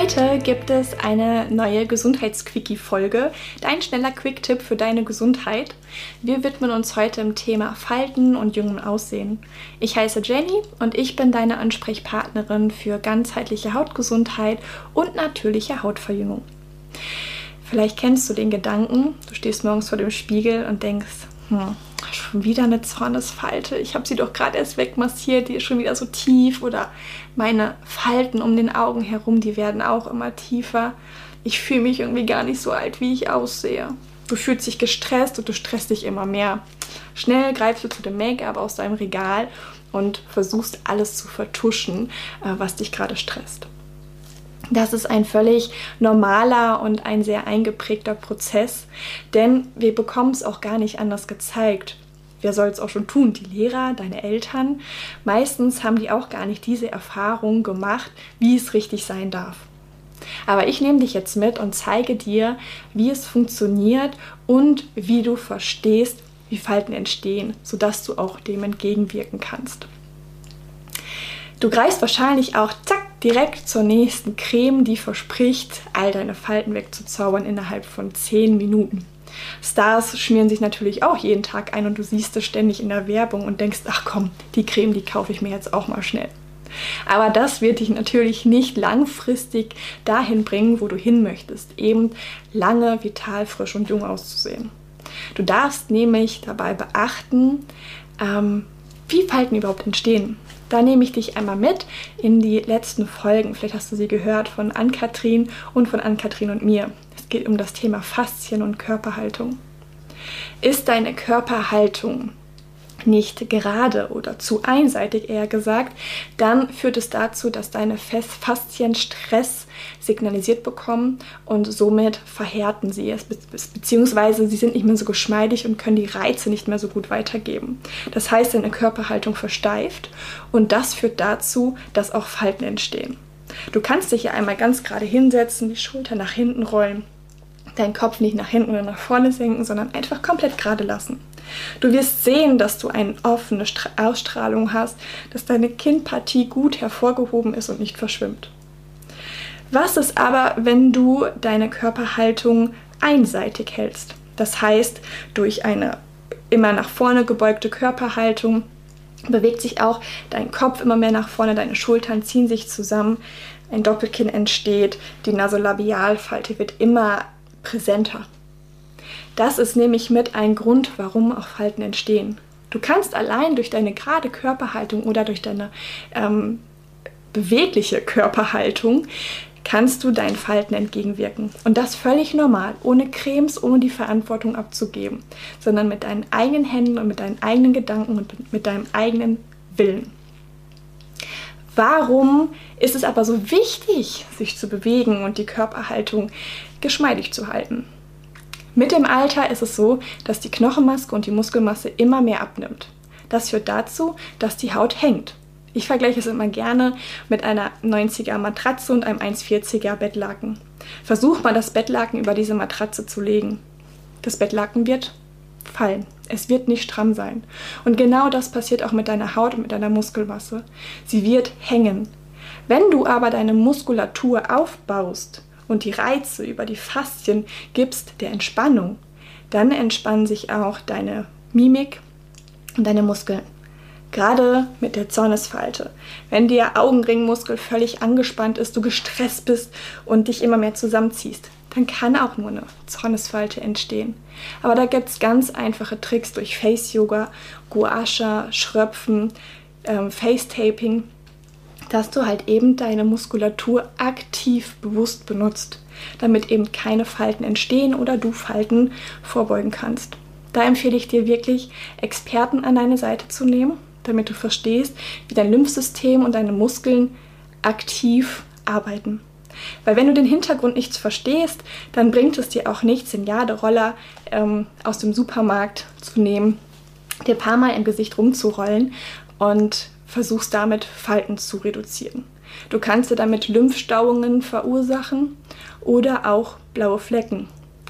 Heute gibt es eine neue Gesundheitsquickie-Folge, dein schneller Quick-Tipp für deine Gesundheit. Wir widmen uns heute dem Thema Falten und jungem Aussehen. Ich heiße Jenny und ich bin deine Ansprechpartnerin für ganzheitliche Hautgesundheit und natürliche Hautverjüngung. Vielleicht kennst du den Gedanken, du stehst morgens vor dem Spiegel und denkst, hm, schon wieder eine Zornesfalte. Ich habe sie doch gerade erst wegmassiert, die ist schon wieder so tief. Oder meine Falten um den Augen herum, die werden auch immer tiefer. Ich fühle mich irgendwie gar nicht so alt, wie ich aussehe. Du fühlst dich gestresst und du stresst dich immer mehr. Schnell greifst du zu dem Make-up aus deinem Regal und versuchst alles zu vertuschen, äh, was dich gerade stresst. Das ist ein völlig normaler und ein sehr eingeprägter Prozess, denn wir bekommen es auch gar nicht anders gezeigt. Wer soll es auch schon tun? Die Lehrer, deine Eltern. Meistens haben die auch gar nicht diese Erfahrung gemacht, wie es richtig sein darf. Aber ich nehme dich jetzt mit und zeige dir, wie es funktioniert und wie du verstehst, wie Falten entstehen, sodass du auch dem entgegenwirken kannst. Du greifst wahrscheinlich auch zack direkt zur nächsten Creme, die verspricht, all deine Falten wegzuzaubern innerhalb von 10 Minuten. Stars schmieren sich natürlich auch jeden Tag ein und du siehst es ständig in der Werbung und denkst, ach komm, die Creme, die kaufe ich mir jetzt auch mal schnell. Aber das wird dich natürlich nicht langfristig dahin bringen, wo du hin möchtest, eben lange, vital, frisch und jung auszusehen. Du darfst nämlich dabei beachten, ähm, wie Falten überhaupt entstehen. Da nehme ich dich einmal mit in die letzten Folgen. Vielleicht hast du sie gehört von Ann-Kathrin und von Ann-Kathrin und mir. Es geht um das Thema Faszien und Körperhaltung. Ist deine Körperhaltung nicht gerade oder zu einseitig eher gesagt, dann führt es dazu, dass deine Faszien Stress signalisiert bekommen und somit verhärten sie es, beziehungsweise sie sind nicht mehr so geschmeidig und können die Reize nicht mehr so gut weitergeben. Das heißt, deine Körperhaltung versteift und das führt dazu, dass auch Falten entstehen. Du kannst dich ja einmal ganz gerade hinsetzen, die Schulter nach hinten rollen, deinen Kopf nicht nach hinten oder nach vorne senken, sondern einfach komplett gerade lassen. Du wirst sehen, dass du eine offene Ausstrahlung hast, dass deine Kinnpartie gut hervorgehoben ist und nicht verschwimmt. Was ist aber, wenn du deine Körperhaltung einseitig hältst? Das heißt, durch eine immer nach vorne gebeugte Körperhaltung bewegt sich auch dein Kopf immer mehr nach vorne, deine Schultern ziehen sich zusammen, ein Doppelkinn entsteht, die Nasolabialfalte wird immer präsenter. Das ist nämlich mit ein Grund, warum auch Falten entstehen. Du kannst allein durch deine gerade Körperhaltung oder durch deine ähm, bewegliche Körperhaltung kannst du deinen Falten entgegenwirken. Und das völlig normal, ohne Cremes, ohne die Verantwortung abzugeben, sondern mit deinen eigenen Händen und mit deinen eigenen Gedanken und mit deinem eigenen Willen. Warum ist es aber so wichtig, sich zu bewegen und die Körperhaltung geschmeidig zu halten? Mit dem Alter ist es so, dass die Knochenmaske und die Muskelmasse immer mehr abnimmt. Das führt dazu, dass die Haut hängt. Ich vergleiche es immer gerne mit einer 90er Matratze und einem 1,40er Bettlaken. Versuch mal das Bettlaken über diese Matratze zu legen. Das Bettlaken wird fallen. Es wird nicht stramm sein. Und genau das passiert auch mit deiner Haut und mit deiner Muskelmasse. Sie wird hängen. Wenn du aber deine Muskulatur aufbaust, und die Reize über die Faszien gibst der Entspannung, dann entspannen sich auch deine Mimik und deine Muskeln. Gerade mit der Zornesfalte. Wenn der Augenringmuskel völlig angespannt ist, du gestresst bist und dich immer mehr zusammenziehst, dann kann auch nur eine Zornesfalte entstehen. Aber da gibt es ganz einfache Tricks durch Face Yoga, Gua Sha, Schröpfen, ähm, Face Taping dass du halt eben deine Muskulatur aktiv bewusst benutzt, damit eben keine Falten entstehen oder du Falten vorbeugen kannst. Da empfehle ich dir wirklich, Experten an deine Seite zu nehmen, damit du verstehst, wie dein Lymphsystem und deine Muskeln aktiv arbeiten. Weil wenn du den Hintergrund nicht verstehst, dann bringt es dir auch nichts, den Jaderoller ähm, aus dem Supermarkt zu nehmen, dir ein paar Mal im Gesicht rumzurollen und versuchst damit Falten zu reduzieren. Du kannst dir damit Lymphstauungen verursachen oder auch blaue Flecken.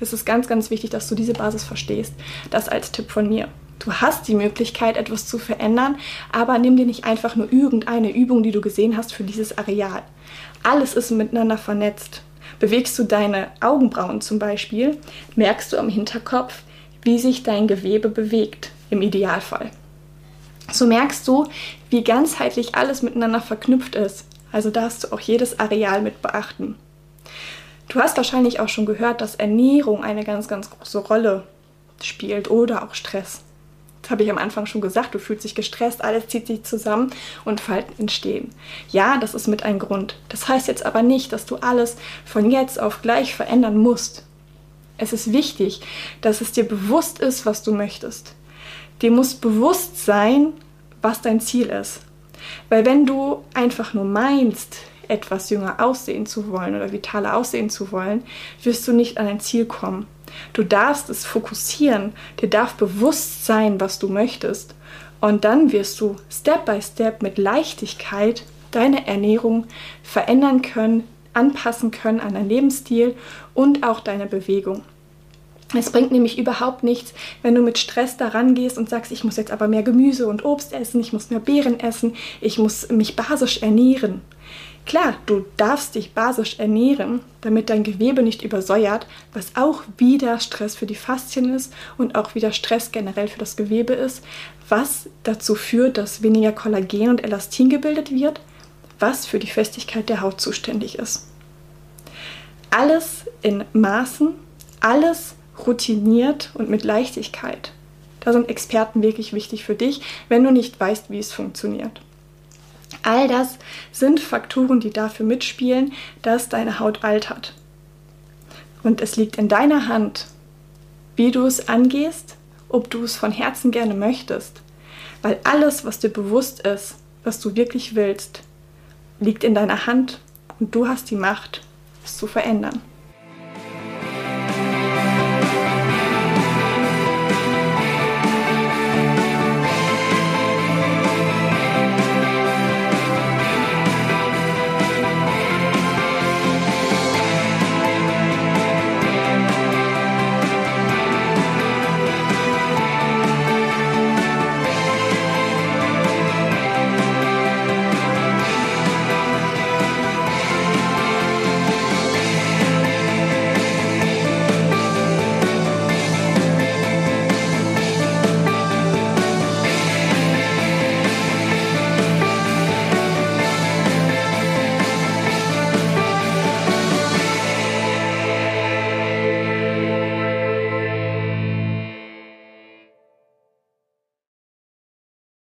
Es ist ganz, ganz wichtig, dass du diese Basis verstehst. Das als Tipp von mir. Du hast die Möglichkeit, etwas zu verändern, aber nimm dir nicht einfach nur irgendeine Übung, die du gesehen hast für dieses Areal. Alles ist miteinander vernetzt. Bewegst du deine Augenbrauen zum Beispiel, merkst du am Hinterkopf, wie sich dein Gewebe bewegt, im Idealfall. So merkst du, wie ganzheitlich alles miteinander verknüpft ist. Also darfst du auch jedes Areal mit beachten. Du hast wahrscheinlich auch schon gehört, dass Ernährung eine ganz, ganz große Rolle spielt oder auch Stress. Habe ich am Anfang schon gesagt, du fühlst dich gestresst, alles zieht sich zusammen und Falten entstehen. Ja, das ist mit ein Grund. Das heißt jetzt aber nicht, dass du alles von jetzt auf gleich verändern musst. Es ist wichtig, dass es dir bewusst ist, was du möchtest. Dir muss bewusst sein, was dein Ziel ist. Weil wenn du einfach nur meinst, etwas jünger aussehen zu wollen oder vitaler aussehen zu wollen, wirst du nicht an ein Ziel kommen. Du darfst es fokussieren, dir darf bewusst sein, was du möchtest. Und dann wirst du Step by Step mit Leichtigkeit deine Ernährung verändern können, anpassen können an deinen Lebensstil und auch deine Bewegung. Es bringt nämlich überhaupt nichts, wenn du mit Stress daran gehst und sagst, ich muss jetzt aber mehr Gemüse und Obst essen, ich muss mehr Beeren essen, ich muss mich basisch ernähren. Klar, du darfst dich basisch ernähren, damit dein Gewebe nicht übersäuert, was auch wieder Stress für die Faszien ist und auch wieder Stress generell für das Gewebe ist, was dazu führt, dass weniger Kollagen und Elastin gebildet wird, was für die Festigkeit der Haut zuständig ist. Alles in Maßen, alles routiniert und mit Leichtigkeit. Da sind Experten wirklich wichtig für dich, wenn du nicht weißt, wie es funktioniert. All das sind Faktoren, die dafür mitspielen, dass deine Haut altert. Und es liegt in deiner Hand, wie du es angehst, ob du es von Herzen gerne möchtest. Weil alles, was dir bewusst ist, was du wirklich willst, liegt in deiner Hand und du hast die Macht, es zu verändern.